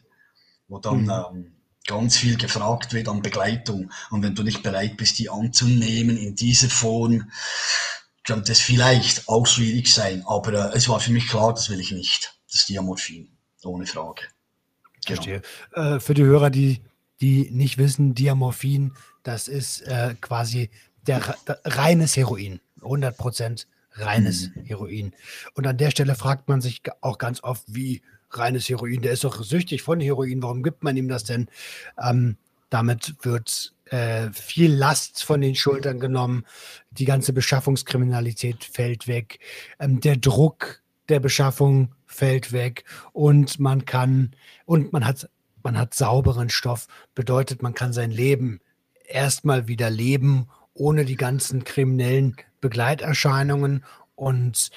wo dann mhm. ähm, ganz viel gefragt wird an Begleitung. Und wenn du nicht bereit bist, die anzunehmen in dieser Form, könnte es vielleicht auch schwierig sein. Aber äh, es war für mich klar, das will ich nicht. Das Diamorphin, ohne Frage. Genau. Verstehe. Äh, für die Hörer, die, die nicht wissen, Diamorphin, das ist äh, quasi der, der, reines Heroin. 100 Prozent reines mhm. Heroin. Und an der Stelle fragt man sich auch ganz oft, wie reines Heroin, der ist doch süchtig von Heroin, warum gibt man ihm das denn? Ähm, damit wird äh, viel Last von den Schultern genommen, die ganze Beschaffungskriminalität fällt weg, ähm, der Druck der Beschaffung fällt weg und man kann und man hat man hat sauberen Stoff, bedeutet man kann sein Leben erstmal wieder leben ohne die ganzen kriminellen Begleiterscheinungen und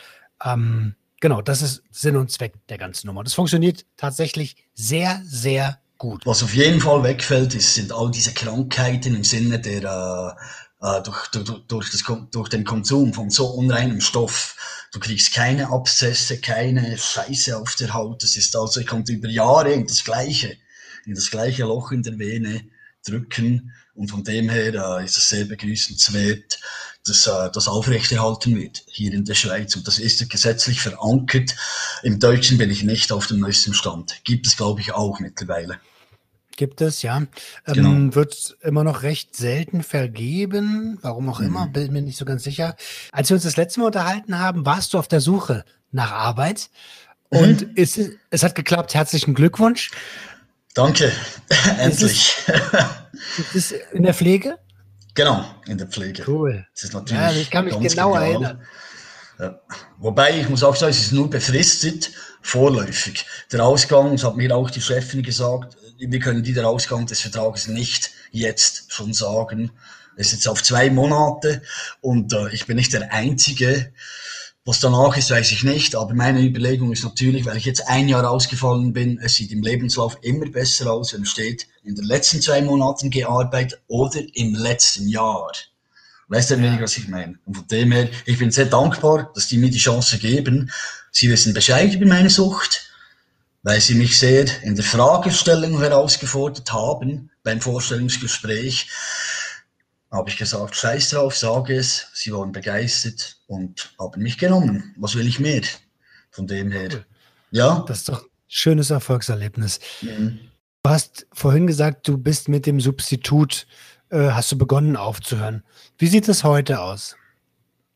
ähm, genau, das ist Sinn und Zweck der ganzen Nummer. Das funktioniert tatsächlich sehr, sehr gut. Was auf jeden Fall wegfällt, ist, sind all diese Krankheiten im Sinne der äh, äh durch, durch, durch, das, durch den Konsum von so unreinem Stoff. Du kriegst keine Abszesse, keine Scheiße auf der Haut. Das ist also, ich konnte über Jahre in das gleiche, in das gleiche Loch in der Vene drücken. Und von dem her äh, ist es sehr begrüßenswert, dass äh, das aufrechterhalten wird hier in der Schweiz. Und das ist gesetzlich verankert. Im Deutschen bin ich nicht auf dem neuesten Stand. Gibt es, glaube ich, auch mittlerweile. Gibt es, ja. Ähm, genau. Wird immer noch recht selten vergeben. Warum auch mhm. immer, bin mir nicht so ganz sicher. Als wir uns das letzte Mal unterhalten haben, warst du auf der Suche nach Arbeit. Mhm. Und mhm. ist, es hat geklappt. Herzlichen Glückwunsch. Danke, endlich. Ist es in der Pflege? Genau, in der Pflege. Cool. Das ist natürlich ja, ich kann mich genau genial. erinnern. Ja. Wobei, ich muss auch sagen, es ist nur befristet, vorläufig. Der Ausgang, das hat mir auch die Chefin gesagt, wir können den Ausgang des Vertrages nicht jetzt schon sagen. Es ist jetzt auf zwei Monate und äh, ich bin nicht der Einzige, was danach ist, weiß ich nicht, aber meine Überlegung ist natürlich, weil ich jetzt ein Jahr ausgefallen bin, es sieht im Lebenslauf immer besser aus, wenn steht, in den letzten zwei Monaten gearbeitet oder im letzten Jahr. Weißt du ja. was ich meine? Und von dem her, ich bin sehr dankbar, dass die mir die Chance geben. Sie wissen Bescheid über meine Sucht, weil sie mich sehr in der Fragestellung herausgefordert haben beim Vorstellungsgespräch habe ich gesagt, scheiß drauf, sage es. Sie waren begeistert und haben mich genommen. Was will ich mehr? Von dem her. Cool. Ja. Das ist doch ein schönes Erfolgserlebnis. Mhm. Du hast vorhin gesagt, du bist mit dem Substitut, äh, hast du begonnen aufzuhören. Wie sieht es heute aus?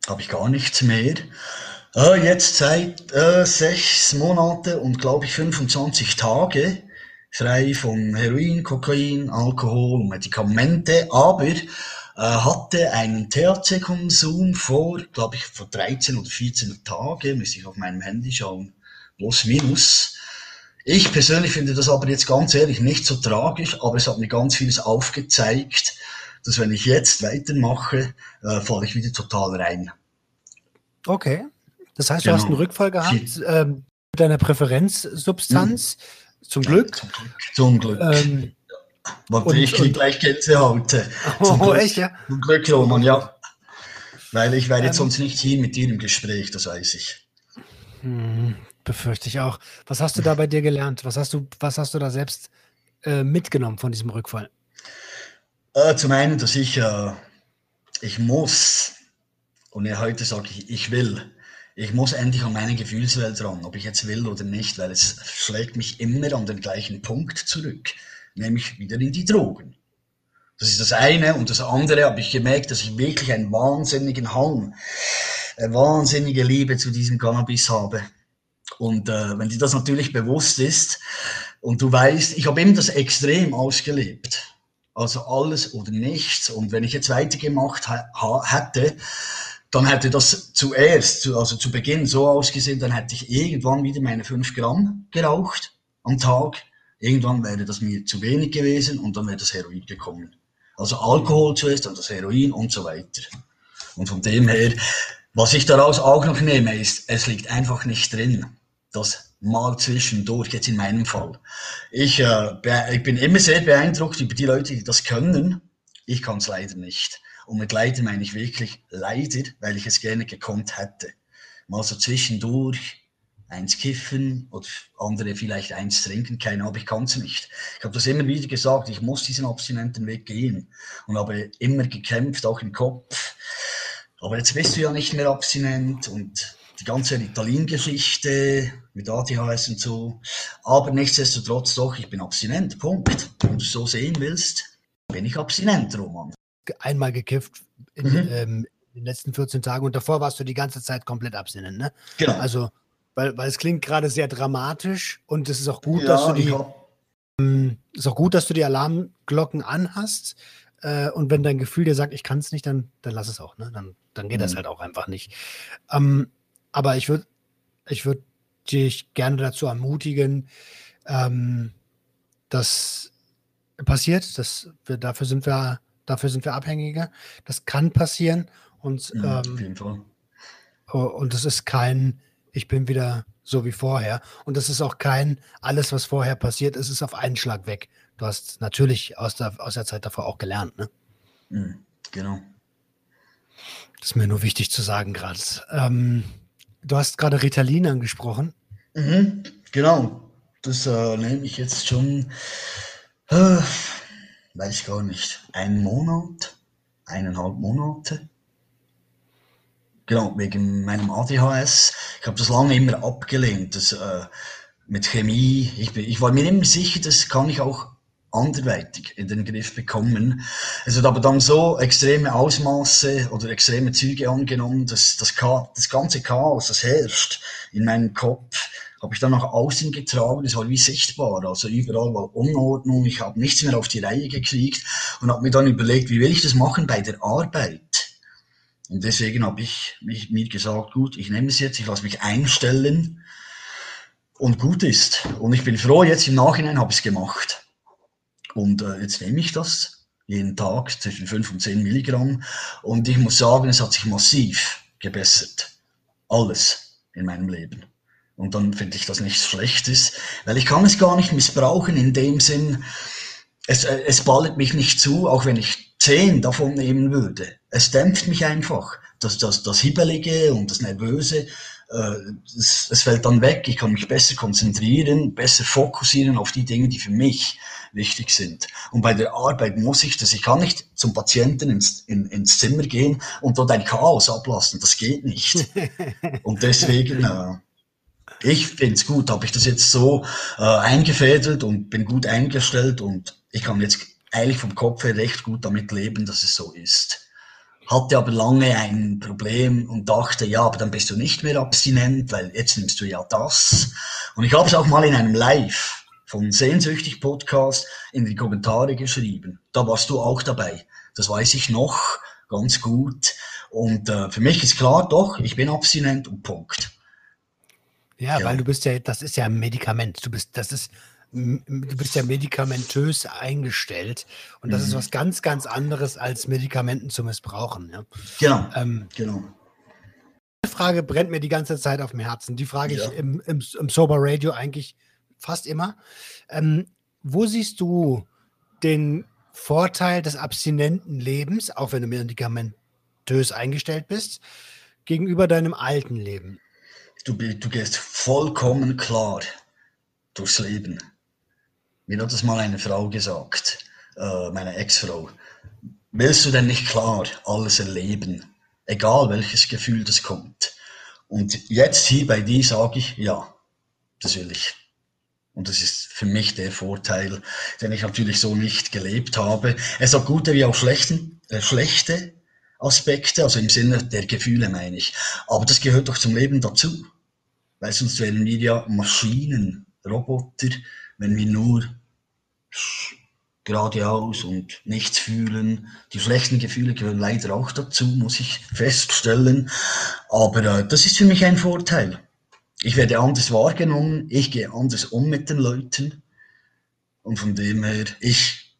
Habe ich gar nichts mehr. Äh, jetzt seit äh, sechs Monate und glaube ich 25 Tage frei von Heroin, Kokain, Alkohol und Medikamente, aber hatte einen THC-Konsum vor, glaube ich, vor 13 oder 14 Tagen, müsste ich auf meinem Handy schauen, plus minus. Ich persönlich finde das aber jetzt ganz ehrlich nicht so tragisch, aber es hat mir ganz vieles aufgezeigt, dass wenn ich jetzt weitermache, äh, falle ich wieder total rein. Okay. Das heißt, genau. du hast einen Rückfall gehabt ähm, mit deiner Präferenzsubstanz. Mhm. Zum Glück. Ja, zum Glück. Zum Glück. Ähm, Warte, und, ich kriege gleich Gänsehaut. Oh, Glück, echt, ja? Zum Glück, Roman, ja. Weil ich werde jetzt ähm, sonst nicht hier mit dir im Gespräch, das weiß ich. Hm, befürchte ich auch. Was hast du da bei dir gelernt? Was hast du, was hast du da selbst äh, mitgenommen von diesem Rückfall? Äh, zum einen, dass ich, äh, ich muss, und ja, heute sage ich, ich will, ich muss endlich an meine Gefühlswelt ran, ob ich jetzt will oder nicht, weil es schlägt mich immer an den gleichen Punkt zurück nämlich wieder in die Drogen. Das ist das eine. Und das andere habe ich gemerkt, dass ich wirklich einen wahnsinnigen Hang, eine wahnsinnige Liebe zu diesem Cannabis habe. Und äh, wenn dir das natürlich bewusst ist und du weißt, ich habe eben das extrem ausgelebt. Also alles oder nichts. Und wenn ich jetzt weitergemacht hätte, dann hätte das zuerst, also zu Beginn so ausgesehen, dann hätte ich irgendwann wieder meine 5 Gramm geraucht am Tag Irgendwann wäre das mir zu wenig gewesen und dann wäre das Heroin gekommen. Also Alkohol zuerst, dann das Heroin und so weiter. Und von dem her, was ich daraus auch noch nehme, ist, es liegt einfach nicht drin, dass mal zwischendurch, jetzt in meinem Fall. Ich, äh, ich bin immer sehr beeindruckt über die Leute, die das können. Ich kann es leider nicht. Und mit leider meine ich wirklich leider, weil ich es gerne gekonnt hätte. Mal so zwischendurch eins kiffen oder andere vielleicht eins trinken, keine Ahnung, ich kann es nicht. Ich habe das immer wieder gesagt, ich muss diesen abstinenten Weg gehen und habe immer gekämpft, auch im Kopf. Aber jetzt bist du ja nicht mehr abstinent und die ganze Ritalin-Geschichte mit ADHS und so. Aber nichtsdestotrotz doch, ich bin abstinent, Punkt. Wenn du so sehen willst, bin ich abstinent, Roman. Einmal gekifft in, mhm. ähm, in den letzten 14 Tagen und davor warst du die ganze Zeit komplett abstinent, ne? Genau. Also, weil, weil es klingt gerade sehr dramatisch und es ist auch gut, ja, dass du die. Ähm, ist auch gut, dass du die Alarmglocken anhast. Äh, und wenn dein Gefühl dir sagt, ich kann es nicht, dann, dann lass es auch, ne? Dann, dann geht mhm. das halt auch einfach nicht. Ähm, aber ich würde ich würd dich gerne dazu ermutigen, ähm, dass passiert, dass wir, dafür sind wir, dafür sind wir Abhängige. Das kann passieren und, mhm, ähm, auf jeden Fall. und das ist kein, ich bin wieder so wie vorher. Und das ist auch kein, alles, was vorher passiert ist, ist auf einen Schlag weg. Du hast natürlich aus der, aus der Zeit davor auch gelernt, ne? Mhm, genau. Das ist mir nur wichtig zu sagen gerade. Ähm, Du hast gerade Ritalin angesprochen. Mhm, genau. Das äh, nehme ich jetzt schon, äh, weiß ich gar nicht, einen Monat, eineinhalb Monate. Genau, wegen meinem ADHS. Ich habe das lange immer abgelehnt, das äh, mit Chemie. Ich, bin, ich war mir immer sicher, das kann ich auch anderweitig in den Griff bekommen. Es wird aber dann so extreme Ausmaße oder extreme Züge angenommen, dass das, das ganze Chaos, das herrscht in meinem Kopf, habe ich dann nach außen getragen, das war wie sichtbar, also überall war Unordnung, ich habe nichts mehr auf die Reihe gekriegt und habe mir dann überlegt, wie will ich das machen bei der Arbeit? Und deswegen habe ich mich, mir gesagt, gut, ich nehme es jetzt, ich lasse mich einstellen und gut ist. Und ich bin froh, jetzt im Nachhinein habe ich es gemacht. Und äh, jetzt nehme ich das jeden Tag zwischen 5 und 10 Milligramm. Und ich muss sagen, es hat sich massiv gebessert. Alles in meinem Leben. Und dann finde ich das nichts Schlechtes, weil ich kann es gar nicht missbrauchen in dem Sinn, es, äh, es ballt mich nicht zu, auch wenn ich 10 davon nehmen würde. Es dämpft mich einfach. Das, das, das Hibbelige und das Nervöse äh, es, es fällt dann weg, ich kann mich besser konzentrieren, besser fokussieren auf die Dinge, die für mich wichtig sind. Und bei der Arbeit muss ich das, ich kann nicht zum Patienten ins, in, ins Zimmer gehen und dort ein Chaos ablassen, das geht nicht. Und deswegen, äh, ich finde es gut, habe ich das jetzt so äh, eingefädelt und bin gut eingestellt und ich kann jetzt eigentlich vom Kopf her recht gut damit leben, dass es so ist hatte aber lange ein Problem und dachte, ja, aber dann bist du nicht mehr abstinent, weil jetzt nimmst du ja das. Und ich habe es auch mal in einem Live von Sehnsüchtig Podcast in die Kommentare geschrieben. Da warst du auch dabei. Das weiß ich noch ganz gut. Und äh, für mich ist klar, doch, ich bin abstinent und Punkt. Ja, ja, weil du bist ja, das ist ja ein Medikament. Du bist, das ist du bist ja medikamentös eingestellt und das mhm. ist was ganz, ganz anderes als Medikamenten zu missbrauchen. Ja? Genau. Ähm, genau. Eine Frage brennt mir die ganze Zeit auf dem Herzen. Die frage ja. ich im, im, im, Sober Radio eigentlich fast immer. Ähm, wo siehst du den Vorteil des abstinenten Lebens, auch wenn du medikamentös eingestellt bist, gegenüber deinem alten Leben? Du, du gehst vollkommen klar durchs Leben. Mir hat das mal eine Frau gesagt, äh, meine Ex-Frau. Willst du denn nicht klar alles erleben? Egal welches Gefühl das kommt. Und jetzt hier bei dir sage ich, ja, das will ich. Und das ist für mich der Vorteil, den ich natürlich so nicht gelebt habe. Es hat gute wie auch schlechten, äh, schlechte Aspekte, also im Sinne der Gefühle meine ich. Aber das gehört doch zum Leben dazu. Weil sonst wären wir ja Maschinen, Roboter, wenn wir nur geradeaus und nichts fühlen. Die schlechten Gefühle gehören leider auch dazu, muss ich feststellen. Aber äh, das ist für mich ein Vorteil. Ich werde anders wahrgenommen, ich gehe anders um mit den Leuten. Und von dem her, ich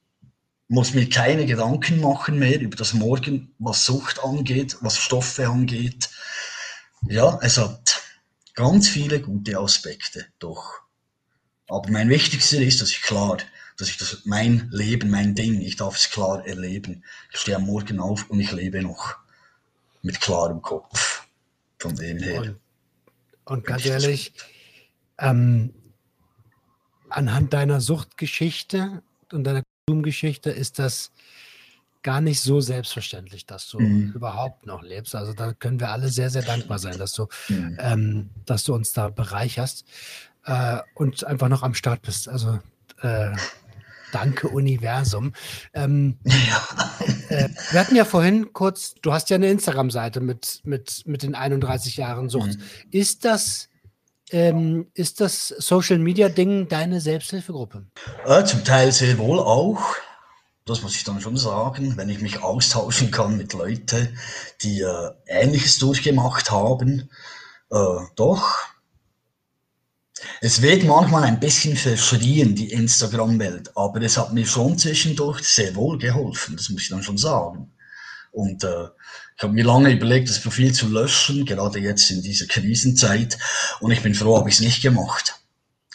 muss mir keine Gedanken machen mehr über das Morgen, was Sucht angeht, was Stoffe angeht. Ja, es hat ganz viele gute Aspekte, doch. Aber mein wichtigster ist, dass ich klar, dass ich das, mein Leben, mein Ding, ich darf es klar erleben. Ich stehe am Morgen auf und ich lebe noch mit klarem Kopf. Von dem her. Und, und ganz ehrlich, ähm, anhand deiner Suchtgeschichte und deiner Konsumgeschichte ist das gar nicht so selbstverständlich, dass du mhm. überhaupt noch lebst. Also da können wir alle sehr, sehr dankbar sein, dass du, mhm. ähm, dass du uns da bereicherst äh, und einfach noch am Start bist. Also äh, danke Universum. Ähm, ja. äh, wir hatten ja vorhin kurz, du hast ja eine Instagram-Seite mit, mit, mit den 31 Jahren Sucht. Mhm. Ist das ähm, ist das Social Media Ding deine Selbsthilfegruppe? Äh, zum Teil sehr wohl auch das muss ich dann schon sagen, wenn ich mich austauschen kann mit Leuten, die äh, Ähnliches durchgemacht haben, äh, doch. Es wird manchmal ein bisschen verschrien, die Instagram-Welt, aber es hat mir schon zwischendurch sehr wohl geholfen, das muss ich dann schon sagen. Und äh, ich habe mir lange überlegt, das Profil zu löschen, gerade jetzt in dieser Krisenzeit, und ich bin froh, habe ich es nicht gemacht.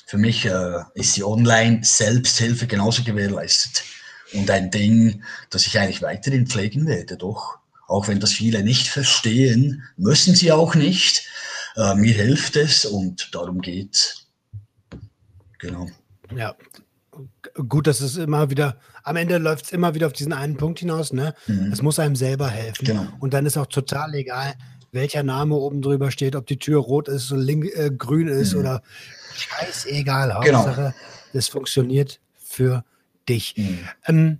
Für mich äh, ist die Online-Selbsthilfe genauso gewährleistet und ein Ding, das ich eigentlich weiterhin pflegen werde, doch. Auch wenn das viele nicht verstehen, müssen sie auch nicht. Äh, mir hilft es und darum geht's. Genau. Ja, gut, dass es immer wieder, am Ende läuft es immer wieder auf diesen einen Punkt hinaus, ne? Mhm. Es muss einem selber helfen. Genau. Und dann ist auch total egal, welcher Name oben drüber steht, ob die Tür rot ist oder link, äh, grün ist mhm. oder scheißegal. Genau. Hauptsache, genau. es funktioniert für dich. Mhm. Ähm,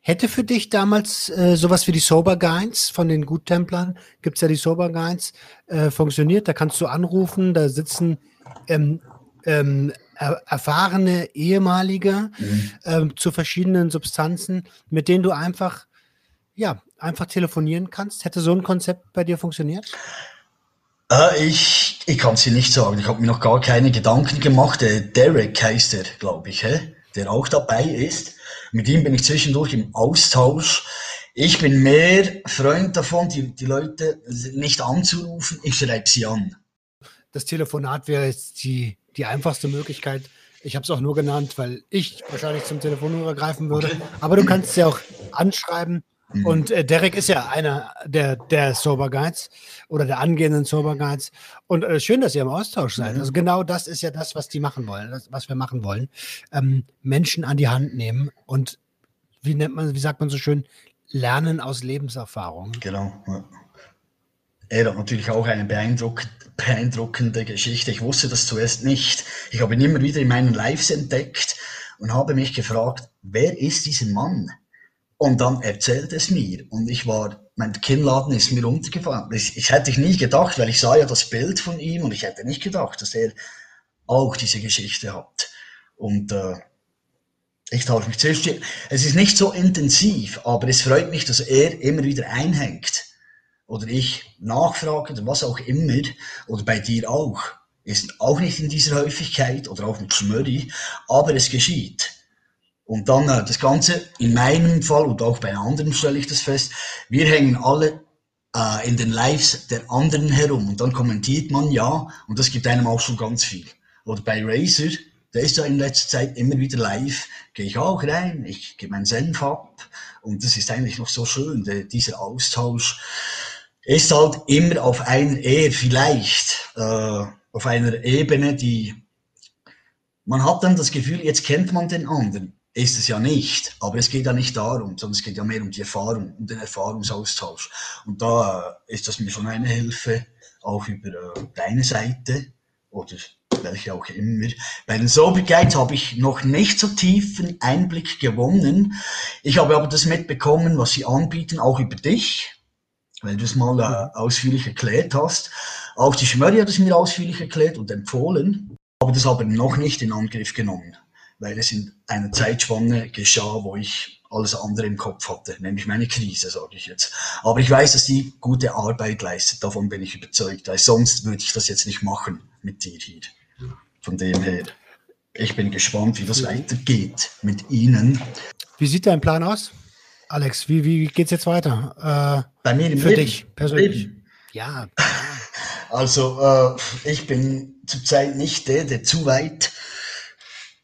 hätte für dich damals äh, sowas wie die Sober Guides von den Guttemplern, gibt es ja die Sober Guides, äh, funktioniert? Da kannst du anrufen, da sitzen ähm, ähm, er erfahrene ehemalige mhm. ähm, zu verschiedenen Substanzen, mit denen du einfach, ja, einfach telefonieren kannst. Hätte so ein Konzept bei dir funktioniert? Äh, ich ich kann es dir nicht sagen. Ich habe mir noch gar keine Gedanken gemacht. Der Derek heißt er, glaube ich. Hä? der auch dabei ist. Mit ihm bin ich zwischendurch im Austausch. Ich bin mehr Freund davon, die, die Leute nicht anzurufen, ich schreibe sie an. Das Telefonat wäre jetzt die, die einfachste Möglichkeit. Ich habe es auch nur genannt, weil ich wahrscheinlich zum Telefonhörer greifen würde. Aber du kannst sie auch anschreiben Mhm. Und äh, Derek ist ja einer der, der Sober Guides oder der angehenden Sober Guides. Und äh, schön, dass ihr im Austausch seid. Mhm. Also genau das ist ja das, was die machen wollen, das, was wir machen wollen. Ähm, Menschen an die Hand nehmen und wie nennt man, wie sagt man so schön, lernen aus Lebenserfahrung. Genau. Ja. Er hat natürlich auch eine beeindruck beeindruckende Geschichte. Ich wusste das zuerst nicht. Ich habe ihn immer wieder in meinen Lives entdeckt und habe mich gefragt, wer ist dieser Mann? Und dann erzählt es mir. Und ich war, mein Kinnladen ist mir runtergefallen. Ich, ich hätte ich nie gedacht, weil ich sah ja das Bild von ihm und ich hätte nicht gedacht, dass er auch diese Geschichte hat. Und äh, ich tausche mich zuerst. Es ist nicht so intensiv, aber es freut mich, dass er immer wieder einhängt. Oder ich nachfrage oder was auch immer. Oder bei dir auch. Ist auch nicht in dieser Häufigkeit oder auch mit Schmöri, aber es geschieht. Und dann äh, das Ganze, in meinem Fall und auch bei anderen stelle ich das fest, wir hängen alle äh, in den Lives der anderen herum. Und dann kommentiert man ja und das gibt einem auch schon ganz viel. Oder bei Razer, der ist ja in letzter Zeit immer wieder live, gehe ich auch rein, ich gebe meinen Senf ab. Und das ist eigentlich noch so schön, der, dieser Austausch ist halt immer auf einer eher vielleicht äh, auf einer Ebene, die man hat dann das Gefühl, jetzt kennt man den anderen ist es ja nicht. Aber es geht ja nicht darum, sondern es geht ja mehr um die Erfahrung, um den Erfahrungsaustausch. Und da äh, ist das mir schon eine Hilfe, auch über äh, deine Seite oder welche auch immer. Bei den Sober Guides habe ich noch nicht so tiefen Einblick gewonnen. Ich habe aber das mitbekommen, was sie anbieten, auch über dich, weil du es mal äh, ausführlich erklärt hast. Auch die Schmörri hat es mir ausführlich erklärt und empfohlen, habe das aber noch nicht in Angriff genommen weil es in einer Zeitspanne geschah, wo ich alles andere im Kopf hatte, nämlich meine Krise, sage ich jetzt. Aber ich weiß, dass die gute Arbeit leistet, davon bin ich überzeugt, weil sonst würde ich das jetzt nicht machen mit dir hier. Von dem her, ich bin gespannt, wie das weitergeht mit Ihnen. Wie sieht dein Plan aus, Alex? Wie, wie es jetzt weiter? Äh, Bei mir im Für Leben. dich persönlich. Leben. Ja. Also äh, ich bin zurzeit nicht der, der zu weit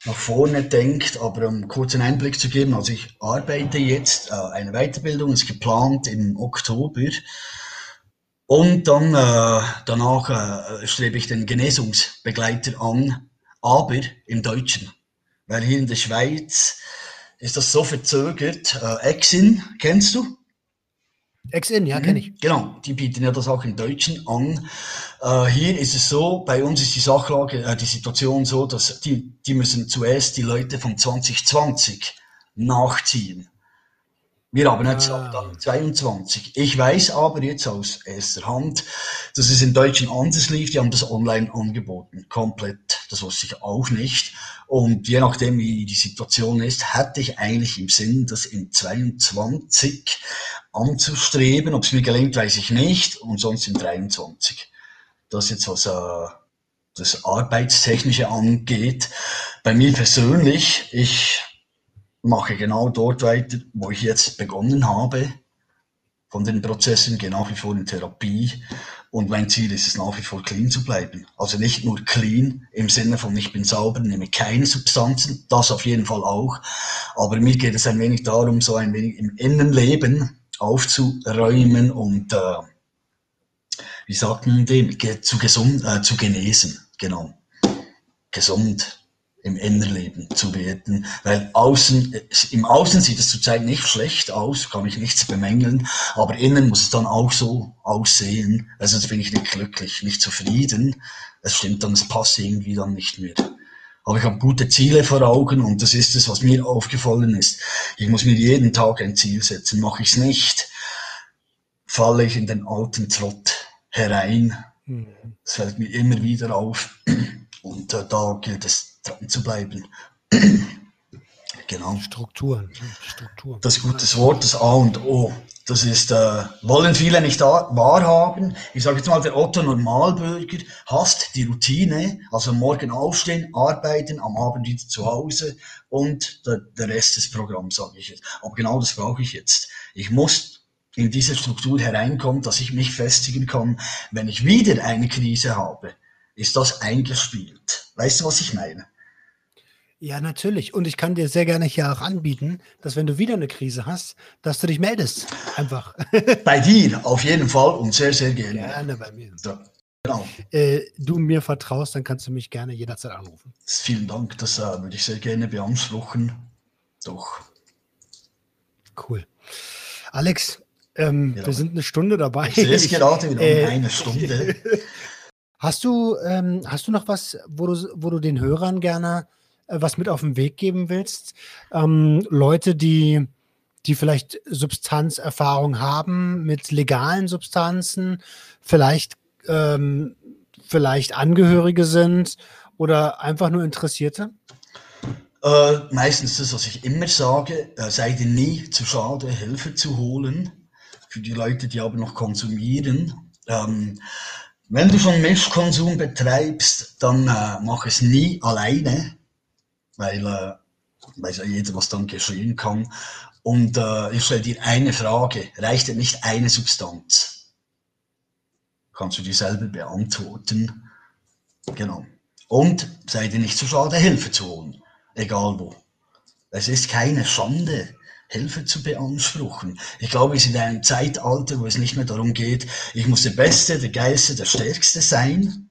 nach vorne denkt, aber um kurz einen Einblick zu geben, also ich arbeite jetzt, äh, eine Weiterbildung ist geplant im Oktober und dann äh, danach äh, strebe ich den Genesungsbegleiter an, aber im Deutschen. Weil hier in der Schweiz ist das so verzögert. Äh, Exin, kennst du? Exin, ja, kenne ich. Mhm. Genau, die bieten ja das auch im Deutschen an. Äh, hier ist es so, bei uns ist die Sachlage, äh, die Situation so, dass die, die müssen zuerst die Leute von 2020 nachziehen. Wir haben jetzt ah. 22. Ich weiß aber jetzt aus erster Hand, dass es in Deutschen anders lief. Die haben das online angeboten. Komplett. Das wusste ich auch nicht. Und je nachdem, wie die Situation ist, hätte ich eigentlich im Sinn, das in 22 anzustreben. Ob es mir gelingt, weiß ich nicht. Und sonst in 23. Das jetzt was äh, das Arbeitstechnische angeht. Bei mir persönlich, ich mache genau dort weiter, wo ich jetzt begonnen habe. Von den Prozessen gehe nach wie vor in Therapie und mein Ziel ist es nach wie vor clean zu bleiben. Also nicht nur clean im Sinne von ich bin sauber, nehme keine Substanzen, das auf jeden Fall auch. Aber mir geht es ein wenig darum, so ein wenig im Innenleben aufzuräumen und äh, wie sagt man dem, zu gesund, äh, zu genesen, genau. Gesund im Innenleben zu werden, weil außen, im Außen sieht es zurzeit nicht schlecht aus, kann ich nichts bemängeln, aber innen muss es dann auch so aussehen, also jetzt bin ich nicht glücklich, nicht zufrieden, es stimmt dann, es passt irgendwie dann nicht mehr. Aber ich habe gute Ziele vor Augen und das ist es, was mir aufgefallen ist. Ich muss mir jeden Tag ein Ziel setzen. Mache ich es nicht, falle ich in den alten Trott herein. Mhm. Das fällt mir immer wieder auf. Und äh, da gilt es zu bleiben. genau. Strukturen. Strukturen. Das gute Wort, das A und O. Das ist, äh, wollen viele nicht wahrhaben. Ich sage jetzt mal, der Otto Normalbürger hasst die Routine, also morgen aufstehen, arbeiten, am Abend wieder zu Hause und der, der Rest des Programms, sage ich jetzt. Aber genau das brauche ich jetzt. Ich muss in diese Struktur hereinkommen, dass ich mich festigen kann, wenn ich wieder eine Krise habe, ist das eingespielt. Weißt du, was ich meine? Ja, natürlich. Und ich kann dir sehr gerne hier auch anbieten, dass wenn du wieder eine Krise hast, dass du dich meldest. Einfach. Bei dir auf jeden Fall und sehr, sehr gerne. Gerne bei mir. So. Genau. Äh, du mir vertraust, dann kannst du mich gerne jederzeit anrufen. Vielen Dank, das äh, würde ich sehr gerne beanspruchen. Doch. Cool. Alex, ähm, ja. wir sind eine Stunde dabei. Ich sehe es gerade wieder äh, eine Stunde. Hast du, ähm, hast du noch was, wo du, wo du den Hörern gerne was mit auf den Weg geben willst? Ähm, Leute, die, die vielleicht Substanzerfahrung haben mit legalen Substanzen, vielleicht, ähm, vielleicht Angehörige sind oder einfach nur Interessierte? Äh, meistens das, was ich immer sage, äh, sei dir nie zu schade, Hilfe zu holen. Für die Leute, die aber noch konsumieren. Ähm, wenn du schon Mischkonsum betreibst, dann äh, mach es nie alleine weil äh, weiß ja jeder, was dann geschehen kann. Und äh, ich stelle dir eine Frage, reicht denn nicht eine Substanz? Kannst du dir selber beantworten. Genau. Und sei dir nicht zu schade, Hilfe zu holen, egal wo. Es ist keine Schande, Hilfe zu beanspruchen. Ich glaube, wir sind in einem Zeitalter, wo es nicht mehr darum geht, ich muss der Beste, der Geilste, der Stärkste sein,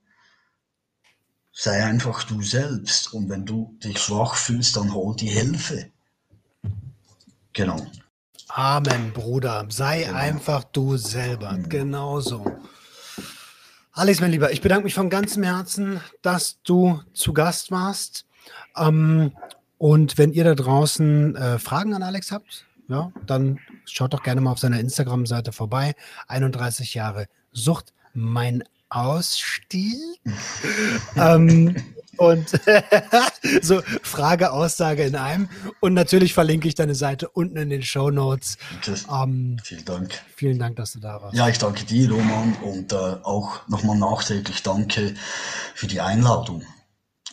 sei einfach du selbst. Und wenn du dich schwach fühlst, dann hol die Hilfe. Genau. Amen, Bruder. Sei genau. einfach du selber. Mhm. Genauso. Alex, mein Lieber, ich bedanke mich von ganzem Herzen, dass du zu Gast warst. Ähm, und wenn ihr da draußen äh, Fragen an Alex habt, ja, dann schaut doch gerne mal auf seiner Instagram-Seite vorbei. 31 Jahre Sucht, mein Ausstieg. ähm, und so Frage, Aussage in einem. Und natürlich verlinke ich deine Seite unten in den Show Notes. Ähm, vielen Dank. Vielen Dank, dass du da warst. Ja, ich danke dir, Roman, und äh, auch nochmal nachträglich danke für die Einladung.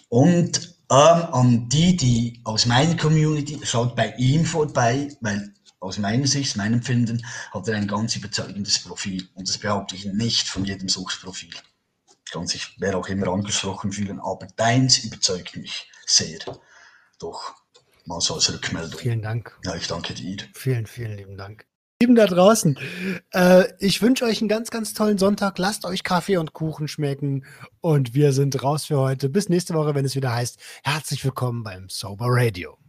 Und ähm, an die, die aus meiner Community, schaut bei ihm vorbei, weil aus meiner Sicht, meinem Empfinden, hat er ein ganz überzeugendes Profil. Und das behaupte ich nicht von jedem Suchtprofil. kann sich wer auch immer angesprochen fühlen, aber deins überzeugt mich sehr. Doch mal so als Rückmeldung. Vielen Dank. Ja, ich danke dir. Vielen, vielen lieben Dank. Lieben da draußen, äh, ich wünsche euch einen ganz, ganz tollen Sonntag. Lasst euch Kaffee und Kuchen schmecken und wir sind raus für heute. Bis nächste Woche, wenn es wieder heißt, herzlich willkommen beim Sober Radio.